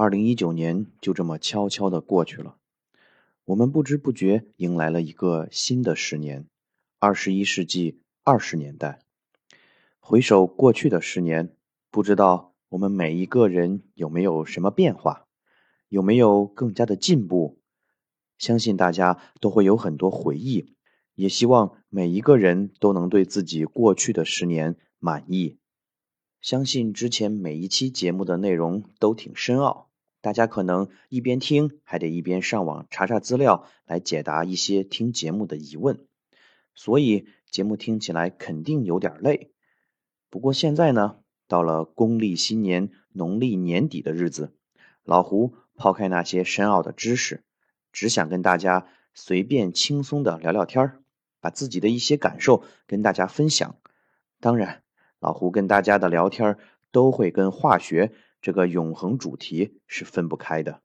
二零一九年就这么悄悄的过去了，我们不知不觉迎来了一个新的十年，二十一世纪二十年代。回首过去的十年，不知道我们每一个人有没有什么变化，有没有更加的进步？相信大家都会有很多回忆，也希望每一个人都能对自己过去的十年满意。相信之前每一期节目的内容都挺深奥。大家可能一边听，还得一边上网查查资料，来解答一些听节目的疑问，所以节目听起来肯定有点累。不过现在呢，到了公历新年农历年底的日子，老胡抛开那些深奥的知识，只想跟大家随便轻松的聊聊天儿，把自己的一些感受跟大家分享。当然，老胡跟大家的聊天都会跟化学。这个永恒主题是分不开的。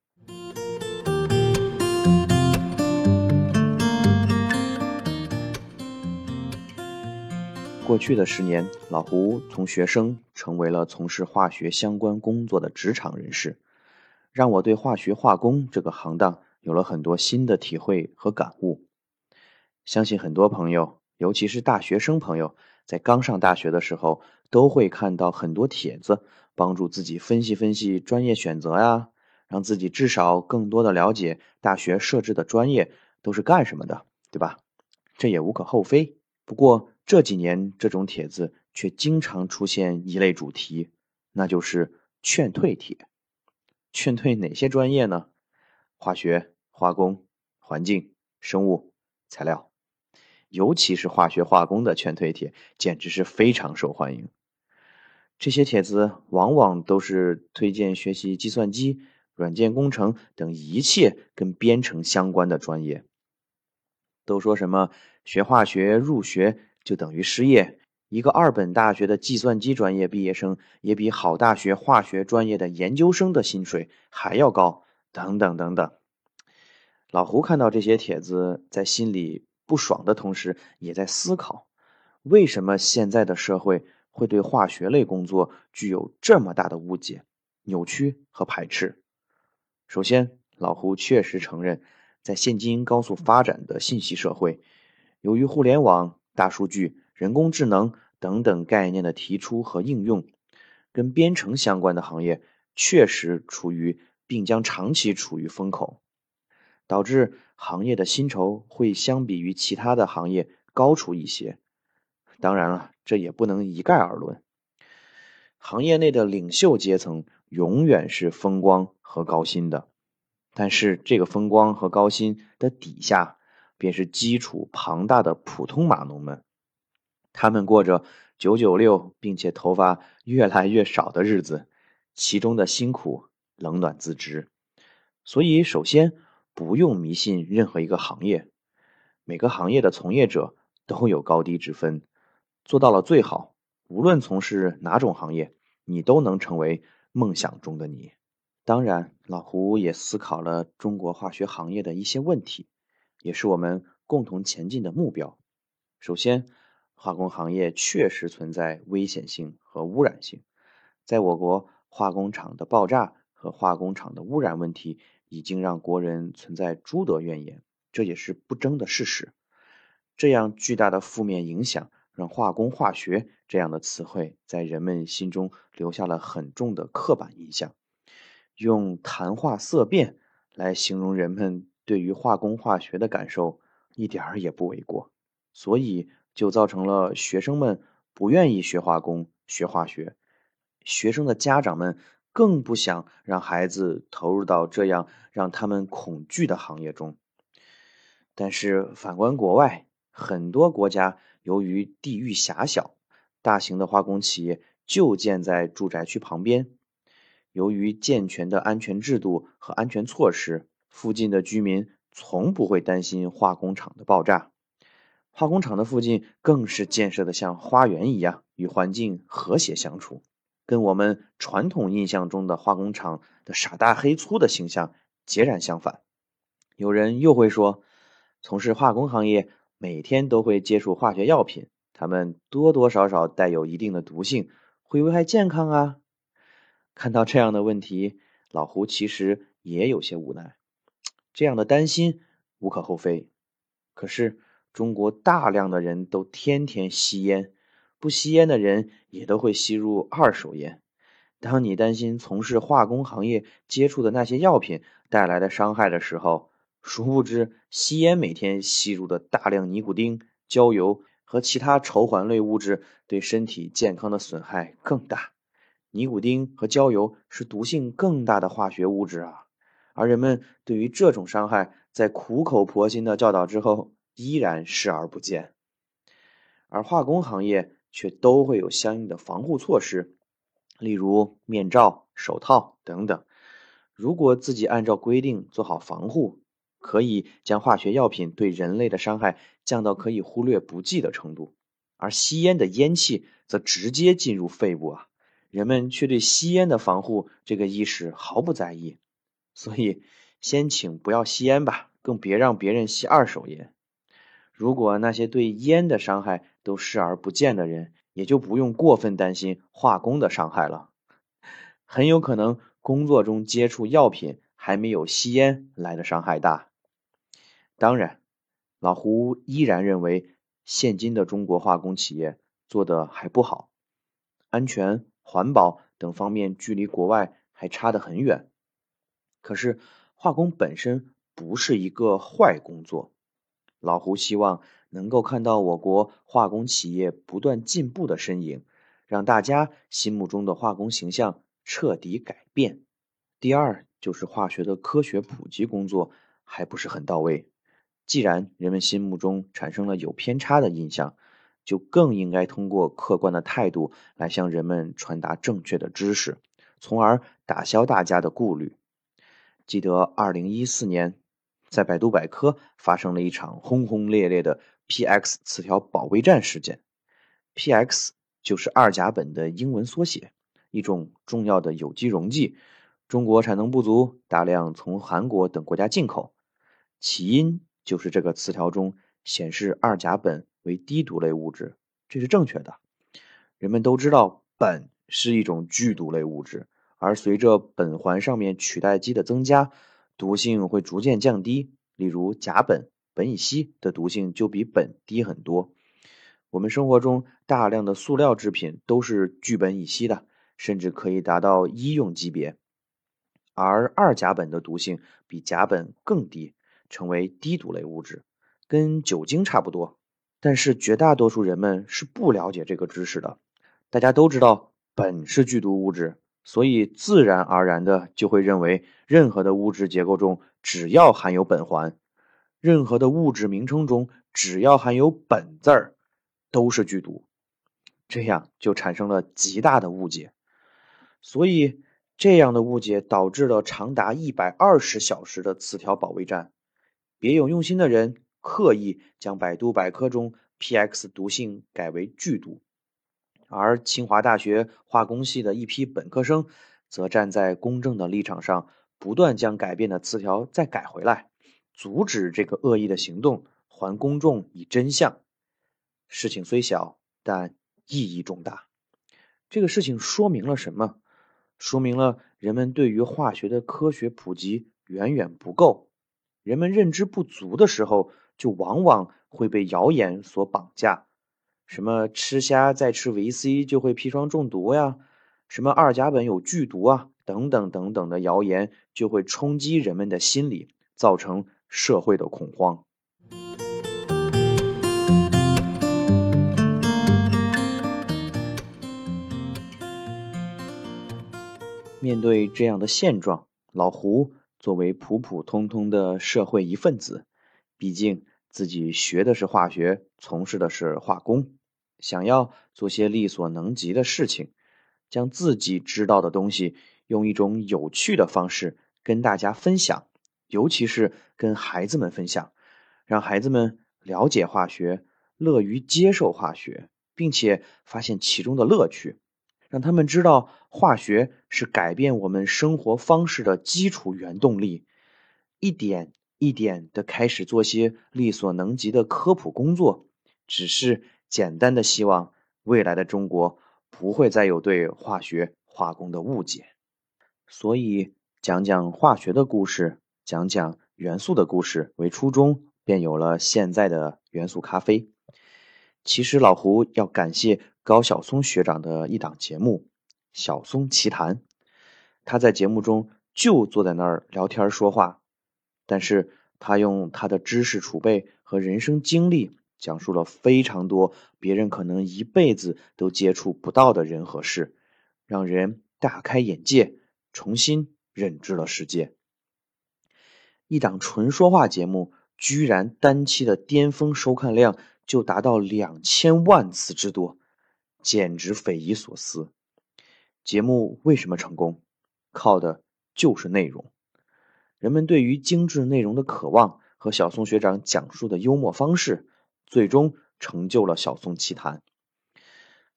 过去的十年，老胡从学生成为了从事化学相关工作的职场人士，让我对化学化工这个行当有了很多新的体会和感悟。相信很多朋友，尤其是大学生朋友，在刚上大学的时候，都会看到很多帖子。帮助自己分析分析专业选择呀，让自己至少更多的了解大学设置的专业都是干什么的，对吧？这也无可厚非。不过这几年这种帖子却经常出现一类主题，那就是劝退帖。劝退哪些专业呢？化学、化工、环境、生物、材料，尤其是化学化工的劝退帖，简直是非常受欢迎。这些帖子往往都是推荐学习计算机、软件工程等一切跟编程相关的专业。都说什么学化学入学就等于失业，一个二本大学的计算机专业毕业生也比好大学化学专业的研究生的薪水还要高，等等等等。老胡看到这些帖子，在心里不爽的同时，也在思考：为什么现在的社会？会对化学类工作具有这么大的误解、扭曲和排斥。首先，老胡确实承认，在现今高速发展的信息社会，由于互联网、大数据、人工智能等等概念的提出和应用，跟编程相关的行业确实处于并将长期处于风口，导致行业的薪酬会相比于其他的行业高出一些。当然了，这也不能一概而论。行业内的领袖阶层永远是风光和高薪的，但是这个风光和高薪的底下，便是基础庞大的普通码农们。他们过着九九六，并且头发越来越少的日子，其中的辛苦冷暖自知。所以，首先不用迷信任何一个行业，每个行业的从业者都有高低之分。做到了最好，无论从事哪种行业，你都能成为梦想中的你。当然，老胡也思考了中国化学行业的一些问题，也是我们共同前进的目标。首先，化工行业确实存在危险性和污染性，在我国，化工厂的爆炸和化工厂的污染问题已经让国人存在诸多怨言，这也是不争的事实。这样巨大的负面影响。让化工、化学这样的词汇在人们心中留下了很重的刻板印象，用谈话色变来形容人们对于化工、化学的感受，一点儿也不为过。所以就造成了学生们不愿意学化工、学化学，学生的家长们更不想让孩子投入到这样让他们恐惧的行业中。但是反观国外，很多国家。由于地域狭小，大型的化工企业就建在住宅区旁边。由于健全的安全制度和安全措施，附近的居民从不会担心化工厂的爆炸。化工厂的附近更是建设的像花园一样，与环境和谐相处，跟我们传统印象中的化工厂的傻大黑粗的形象截然相反。有人又会说，从事化工行业每天都会接触化学药品，它们多多少少带有一定的毒性，会危害健康啊。看到这样的问题，老胡其实也有些无奈。这样的担心无可厚非，可是中国大量的人都天天吸烟，不吸烟的人也都会吸入二手烟。当你担心从事化工行业接触的那些药品带来的伤害的时候，殊不知，吸烟每天吸入的大量尼古丁、焦油和其他稠环类物质，对身体健康的损害更大。尼古丁和焦油是毒性更大的化学物质啊！而人们对于这种伤害，在苦口婆心的教导之后，依然视而不见。而化工行业却都会有相应的防护措施，例如面罩、手套等等。如果自己按照规定做好防护，可以将化学药品对人类的伤害降到可以忽略不计的程度，而吸烟的烟气则直接进入肺部啊！人们却对吸烟的防护这个意识毫不在意，所以先请不要吸烟吧，更别让别人吸二手烟。如果那些对烟的伤害都视而不见的人，也就不用过分担心化工的伤害了。很有可能工作中接触药品还没有吸烟来的伤害大。当然，老胡依然认为，现今的中国化工企业做的还不好，安全、环保等方面距离国外还差得很远。可是，化工本身不是一个坏工作，老胡希望能够看到我国化工企业不断进步的身影，让大家心目中的化工形象彻底改变。第二，就是化学的科学普及工作还不是很到位。既然人们心目中产生了有偏差的印象，就更应该通过客观的态度来向人们传达正确的知识，从而打消大家的顾虑。记得二零一四年，在百度百科发生了一场轰轰烈烈的 PX 词条保卫战事件。PX 就是二甲苯的英文缩写，一种重要的有机溶剂，中国产能不足，大量从韩国等国家进口，起因。就是这个词条中显示二甲苯为低毒类物质，这是正确的。人们都知道苯是一种剧毒类物质，而随着苯环上面取代基的增加，毒性会逐渐降低。例如甲苯、苯乙烯的毒性就比苯低很多。我们生活中大量的塑料制品都是聚苯乙烯的，甚至可以达到医用级别。而二甲苯的毒性比甲苯更低。成为低毒类物质，跟酒精差不多，但是绝大多数人们是不了解这个知识的。大家都知道苯是剧毒物质，所以自然而然的就会认为任何的物质结构中只要含有苯环，任何的物质名称中只要含有“苯”字儿，都是剧毒。这样就产生了极大的误解，所以这样的误解导致了长达一百二十小时的词条保卫战。别有用心的人刻意将百度百科中 PX 毒性改为剧毒，而清华大学化工系的一批本科生则站在公正的立场上，不断将改变的词条再改回来，阻止这个恶意的行动，还公众以真相。事情虽小，但意义重大。这个事情说明了什么？说明了人们对于化学的科学普及远远不够。人们认知不足的时候，就往往会被谣言所绑架，什么吃虾再吃维 C 就会砒霜中毒呀，什么二甲苯有剧毒啊，等等等等的谣言就会冲击人们的心理，造成社会的恐慌。面对这样的现状，老胡。作为普普通通的社会一份子，毕竟自己学的是化学，从事的是化工，想要做些力所能及的事情，将自己知道的东西用一种有趣的方式跟大家分享，尤其是跟孩子们分享，让孩子们了解化学，乐于接受化学，并且发现其中的乐趣，让他们知道化学是改变我们生活方式的基础原动力，一点一点的开始做些力所能及的科普工作，只是简单的希望未来的中国不会再有对化学化工的误解，所以讲讲化学的故事。讲讲元素的故事为初衷，便有了现在的元素咖啡。其实老胡要感谢高晓松学长的一档节目《晓松奇谈》，他在节目中就坐在那儿聊天说话，但是他用他的知识储备和人生经历，讲述了非常多别人可能一辈子都接触不到的人和事，让人大开眼界，重新认知了世界。一档纯说话节目，居然单期的巅峰收看量就达到两千万次之多，简直匪夷所思。节目为什么成功？靠的就是内容。人们对于精致内容的渴望和小宋学长讲述的幽默方式，最终成就了小宋奇谈。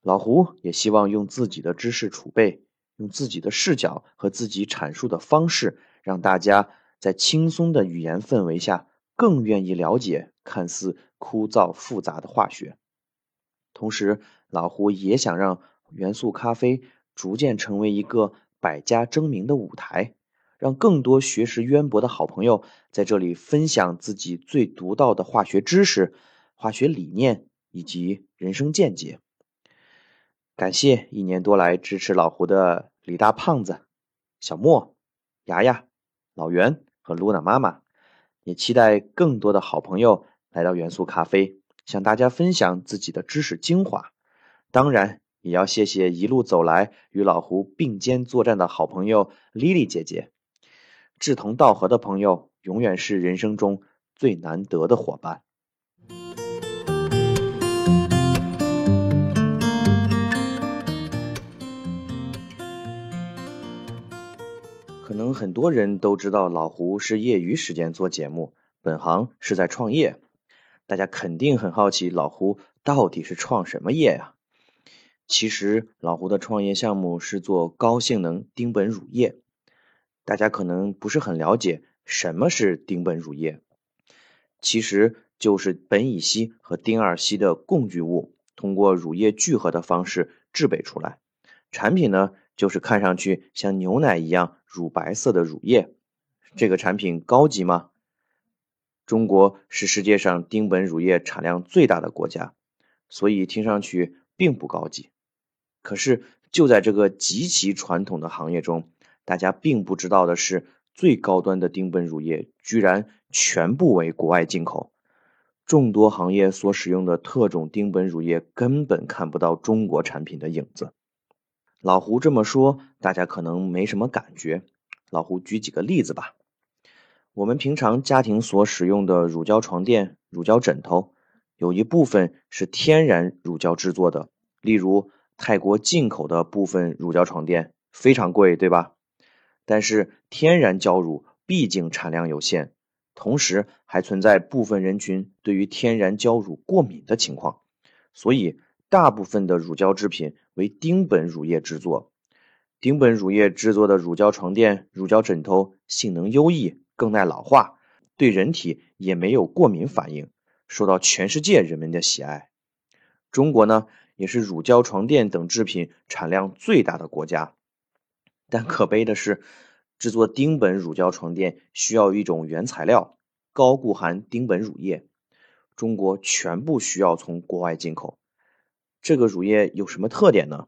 老胡也希望用自己的知识储备，用自己的视角和自己阐述的方式，让大家。在轻松的语言氛围下，更愿意了解看似枯燥复杂的化学。同时，老胡也想让元素咖啡逐渐成为一个百家争鸣的舞台，让更多学识渊博的好朋友在这里分享自己最独到的化学知识、化学理念以及人生见解。感谢一年多来支持老胡的李大胖子、小莫、牙牙、老袁。和露娜妈妈，也期待更多的好朋友来到元素咖啡，向大家分享自己的知识精华。当然，也要谢谢一路走来与老胡并肩作战的好朋友莉莉姐姐。志同道合的朋友，永远是人生中最难得的伙伴。可能很多人都知道老胡是业余时间做节目，本行是在创业。大家肯定很好奇老胡到底是创什么业呀？其实老胡的创业项目是做高性能丁苯乳液。大家可能不是很了解什么是丁苯乳液，其实就是苯乙烯和丁二烯的共聚物，通过乳液聚合的方式制备出来。产品呢？就是看上去像牛奶一样乳白色的乳液，这个产品高级吗？中国是世界上丁苯乳液产量最大的国家，所以听上去并不高级。可是就在这个极其传统的行业中，大家并不知道的是，最高端的丁苯乳液居然全部为国外进口，众多行业所使用的特种丁苯乳液根本看不到中国产品的影子。老胡这么说，大家可能没什么感觉。老胡举几个例子吧。我们平常家庭所使用的乳胶床垫、乳胶枕头，有一部分是天然乳胶制作的。例如，泰国进口的部分乳胶床垫非常贵，对吧？但是天然胶乳毕竟产量有限，同时还存在部分人群对于天然胶乳过敏的情况，所以。大部分的乳胶制品为丁苯乳液制作，丁苯乳液制作的乳胶床垫、乳胶枕头性能优异，更耐老化，对人体也没有过敏反应，受到全世界人们的喜爱。中国呢，也是乳胶床垫等制品产量最大的国家，但可悲的是，制作丁苯乳胶床垫需要一种原材料——高固含丁苯乳液，中国全部需要从国外进口。这个乳液有什么特点呢？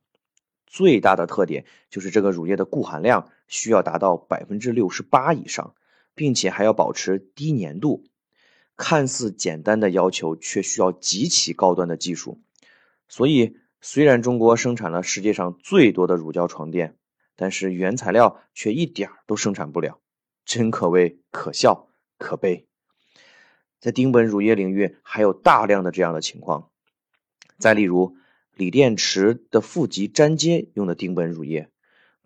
最大的特点就是这个乳液的固含量需要达到百分之六十八以上，并且还要保持低粘度。看似简单的要求，却需要极其高端的技术。所以，虽然中国生产了世界上最多的乳胶床垫，但是原材料却一点儿都生产不了，真可谓可笑可悲。在丁苯乳液领域，还有大量的这样的情况。再例如，锂电池的负极粘接用的丁苯乳液，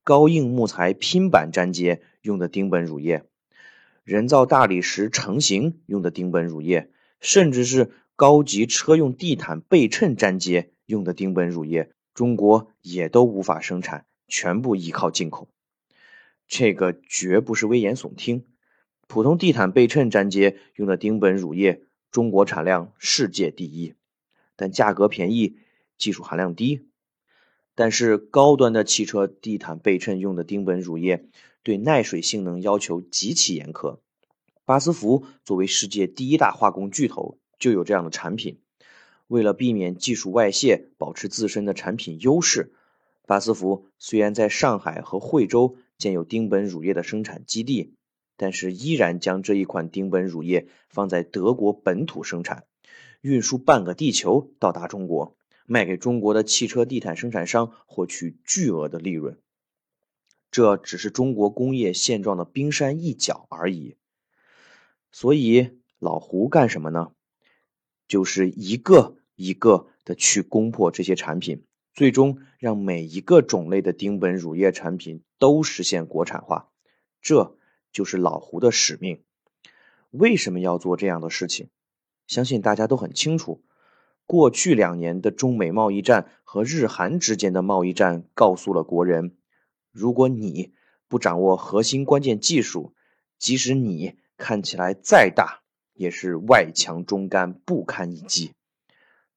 高硬木材拼板粘接用的丁苯乳液，人造大理石成型用的丁苯乳液，甚至是高级车用地毯背衬粘接用的丁苯乳液，中国也都无法生产，全部依靠进口。这个绝不是危言耸听。普通地毯背衬粘接用的丁苯乳液，中国产量世界第一，但价格便宜，技术含量低。但是高端的汽车地毯背衬用的丁苯乳液，对耐水性能要求极其严苛。巴斯夫作为世界第一大化工巨头，就有这样的产品。为了避免技术外泄，保持自身的产品优势，巴斯夫虽然在上海和惠州建有丁苯乳液的生产基地，但是依然将这一款丁苯乳液放在德国本土生产，运输半个地球到达中国。卖给中国的汽车地毯生产商，获取巨额的利润。这只是中国工业现状的冰山一角而已。所以老胡干什么呢？就是一个一个的去攻破这些产品，最终让每一个种类的丁苯乳液产品都实现国产化。这就是老胡的使命。为什么要做这样的事情？相信大家都很清楚。过去两年的中美贸易战和日韩之间的贸易战告诉了国人：如果你不掌握核心关键技术，即使你看起来再大，也是外强中干，不堪一击。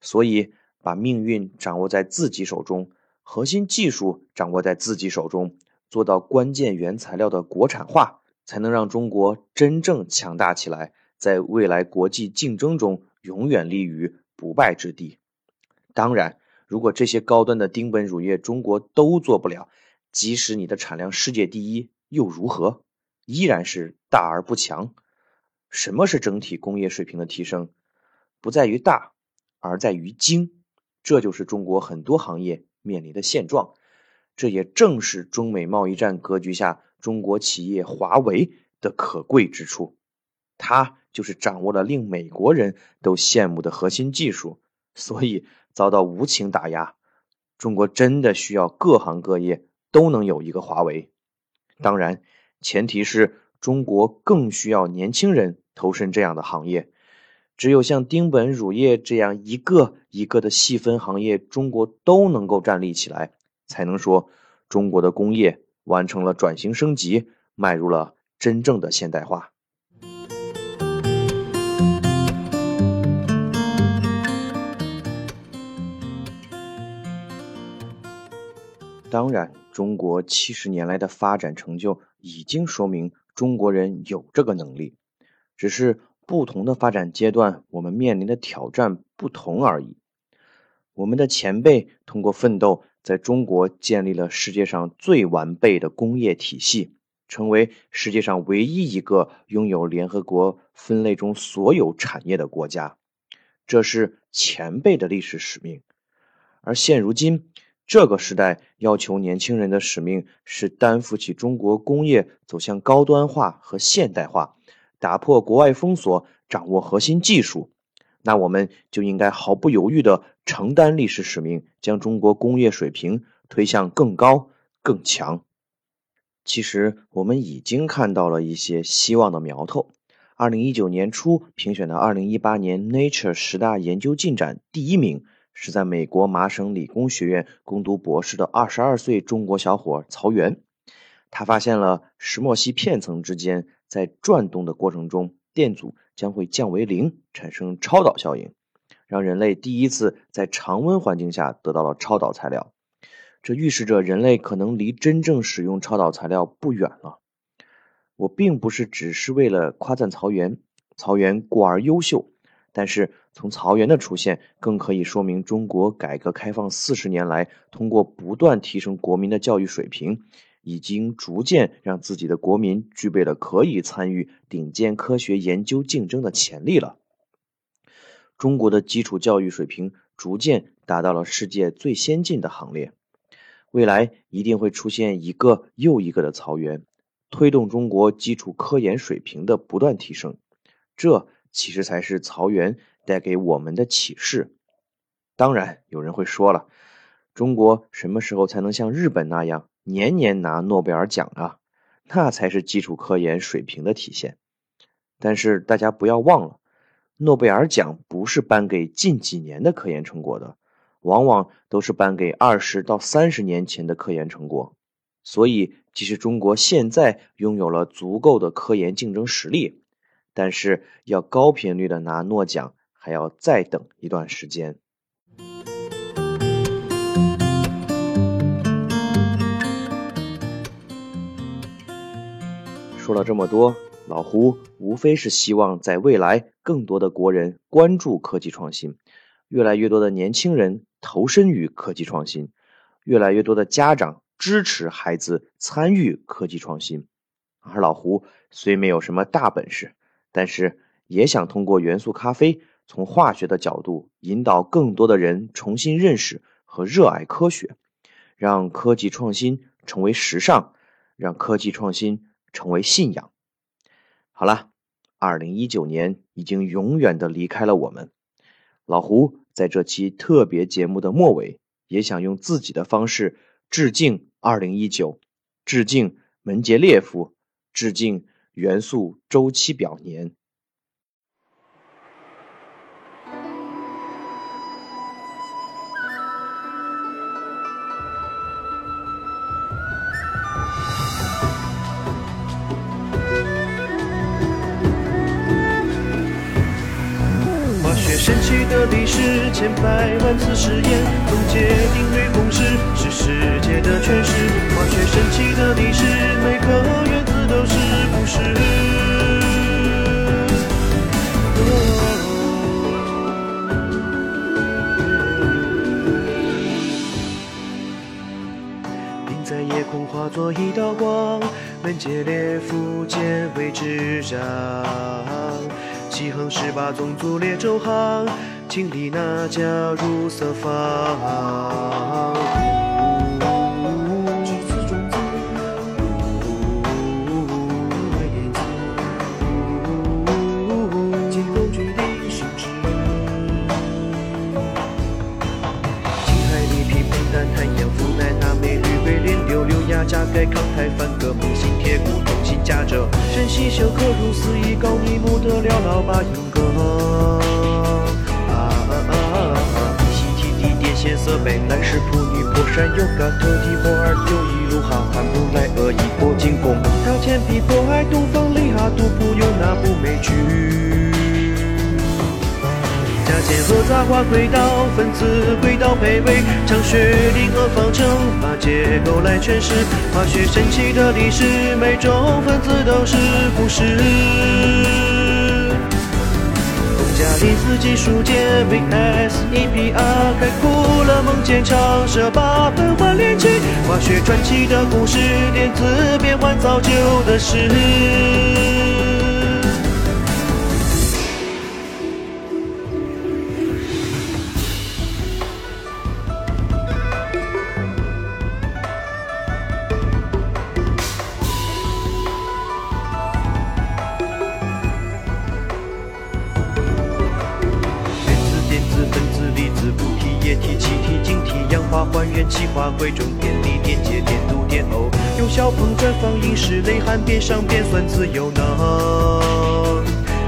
所以，把命运掌握在自己手中，核心技术掌握在自己手中，做到关键原材料的国产化，才能让中国真正强大起来，在未来国际竞争中永远立于。不败之地。当然，如果这些高端的丁苯乳液中国都做不了，即使你的产量世界第一又如何？依然是大而不强。什么是整体工业水平的提升？不在于大，而在于精。这就是中国很多行业面临的现状。这也正是中美贸易战格局下中国企业华为的可贵之处。它。就是掌握了令美国人都羡慕的核心技术，所以遭到无情打压。中国真的需要各行各业都能有一个华为，当然，前提是中国更需要年轻人投身这样的行业。只有像丁苯乳业这样一个一个的细分行业，中国都能够站立起来，才能说中国的工业完成了转型升级，迈入了真正的现代化。当然，中国七十年来的发展成就已经说明中国人有这个能力，只是不同的发展阶段，我们面临的挑战不同而已。我们的前辈通过奋斗，在中国建立了世界上最完备的工业体系，成为世界上唯一一个拥有联合国分类中所有产业的国家，这是前辈的历史使命。而现如今，这个时代要求年轻人的使命是担负起中国工业走向高端化和现代化，打破国外封锁，掌握核心技术。那我们就应该毫不犹豫地承担历史使命，将中国工业水平推向更高更强。其实我们已经看到了一些希望的苗头。二零一九年初评选的二零一八年 Nature 十大研究进展第一名。是在美国麻省理工学院攻读博士的二十二岁中国小伙曹原，他发现了石墨烯片层之间在转动的过程中，电阻将会降为零，产生超导效应，让人类第一次在常温环境下得到了超导材料。这预示着人类可能离真正使用超导材料不远了。我并不是只是为了夸赞曹原，曹原过而优秀。但是，从曹原的出现，更可以说明中国改革开放四十年来，通过不断提升国民的教育水平，已经逐渐让自己的国民具备了可以参与顶尖科学研究竞争的潜力了。中国的基础教育水平逐渐达到了世界最先进的行列，未来一定会出现一个又一个的曹原，推动中国基础科研水平的不断提升。这。其实才是曹原带给我们的启示。当然，有人会说了，中国什么时候才能像日本那样年年拿诺贝尔奖啊？那才是基础科研水平的体现。但是大家不要忘了，诺贝尔奖不是颁给近几年的科研成果的，往往都是颁给二十到三十年前的科研成果。所以，即使中国现在拥有了足够的科研竞争实力，但是要高频率的拿诺奖，还要再等一段时间。说了这么多，老胡无非是希望在未来，更多的国人关注科技创新，越来越多的年轻人投身于科技创新，越来越多的家长支持孩子参与科技创新。而老胡虽没有什么大本事，但是也想通过元素咖啡，从化学的角度引导更多的人重新认识和热爱科学，让科技创新成为时尚，让科技创新。成为信仰。好了，二零一九年已经永远的离开了我们。老胡在这期特别节目的末尾，也想用自己的方式致敬二零一九，致敬门捷列夫，致敬元素周期表年。神奇的历史，千百万次实验，总结定律公式，是世界的诠释。化学神奇的历史，每颗原子都是。是。并在夜空化作一道光，门前列夫见为执掌。七横十八纵足列周行，经历那家入色方。氩钾钙抗钛钒铬锰锌铁钴铜锌钾锗。珍稀休克如斯一高密木的寥寥八音歌。啊啊啊啊！西提地电线色北南石普女破山有嘎特地波尔丢一路哈汉布加减和杂化轨道分子轨道配位，常学定额方程把结构来诠释。化学神奇的历史，每种分子都是故事。欧加粒子技术界 VSEPR 概括了梦见长射八分环链器，化学传奇的故事，电子变换造就的事。气化贵重，点滴点解点都点偶，用小鹏专访影视内涵，边上边算自由能。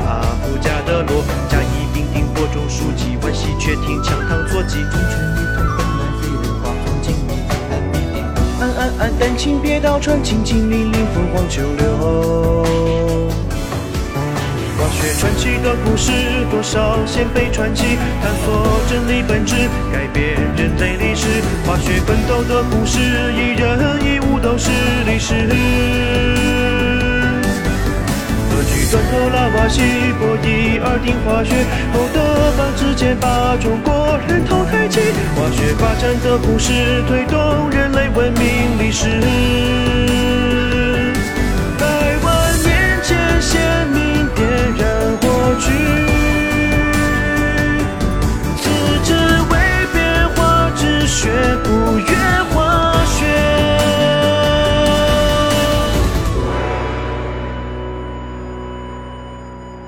阿布加德罗甲乙丙丁播种书籍，万喜鹊听强唐坐骑。中泉一通奔南飞人花风景，你安安逸逸，安安安，丹青别倒穿，青青林林凤凰九流。学传奇的故事，多少先辈传奇，探索真理本质，改变人类。奋斗的故事，一人一物都是历史。科举断头拉瓦锡，博一二定化学，后德邦之间把中国人头抬起。化学发展的故事，推动人类文明历史。百万年前，先民点燃火炬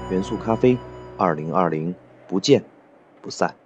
元素咖啡，二零二零，不见不散。